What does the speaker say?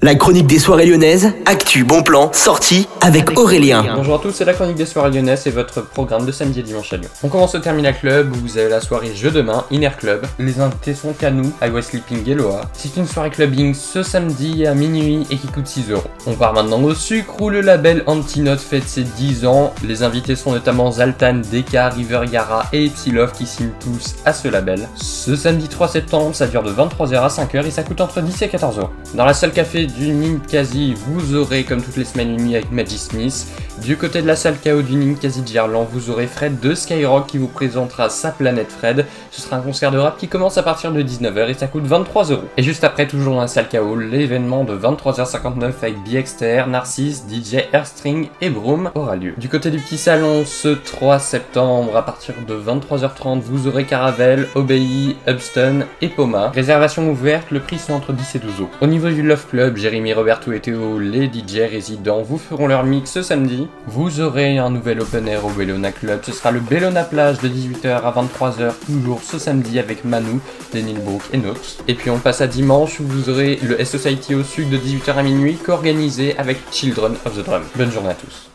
La chronique des soirées lyonnaises, actu, bon plan, sortie avec Aurélien. Bonjour à tous, c'est la chronique des soirées lyonnaises et votre programme de samedi et dimanche à Lyon. On commence au Terminal Club où vous avez la soirée jeu de main, Inner Club. Les invités sont Canou, I Sleeping et Loa. C'est une soirée clubbing ce samedi à minuit et qui coûte 6 euros. On part maintenant au sucre où le label Antinote fête ses 10 ans. Les invités sont notamment Zaltan, Deka, River Yara et Epsilov qui signent tous à ce label. Ce samedi 3 septembre, ça dure de 23h à 5h et ça coûte entre 10 et 14 euros. Dans la salle café du Ninkasi, vous aurez comme toutes les semaines une nuit avec Maggie Smith. Du côté de la salle KO du Ninkasi de Gerland, vous aurez Fred de Skyrock qui vous présentera sa planète Fred. Ce sera un concert de rap qui commence à partir de 19h et ça coûte 23 euros. Et juste après, toujours dans la salle KO, l'événement de 23h59 avec BXTR, Narcisse, DJ Airstring et Broom aura lieu. Du côté du petit salon, ce 3 septembre, à partir de 23h30, vous aurez Caravelle, Obey, Upstone et Poma. Réservation ouverte, le prix sont entre 10 et 12 euros. Au niveau du Love Club, Jérémy, Roberto et Théo, les DJ résidents, vous feront leur mix ce samedi. Vous aurez un nouvel open air au Bellona Club. Ce sera le Bellona Plage de 18h à 23h, toujours ce samedi avec Manu, Denil Brook et Nox. Et puis on passe à dimanche où vous aurez le S Society au sud de 18h à minuit, co-organisé avec Children of the Drum. Bonne journée à tous.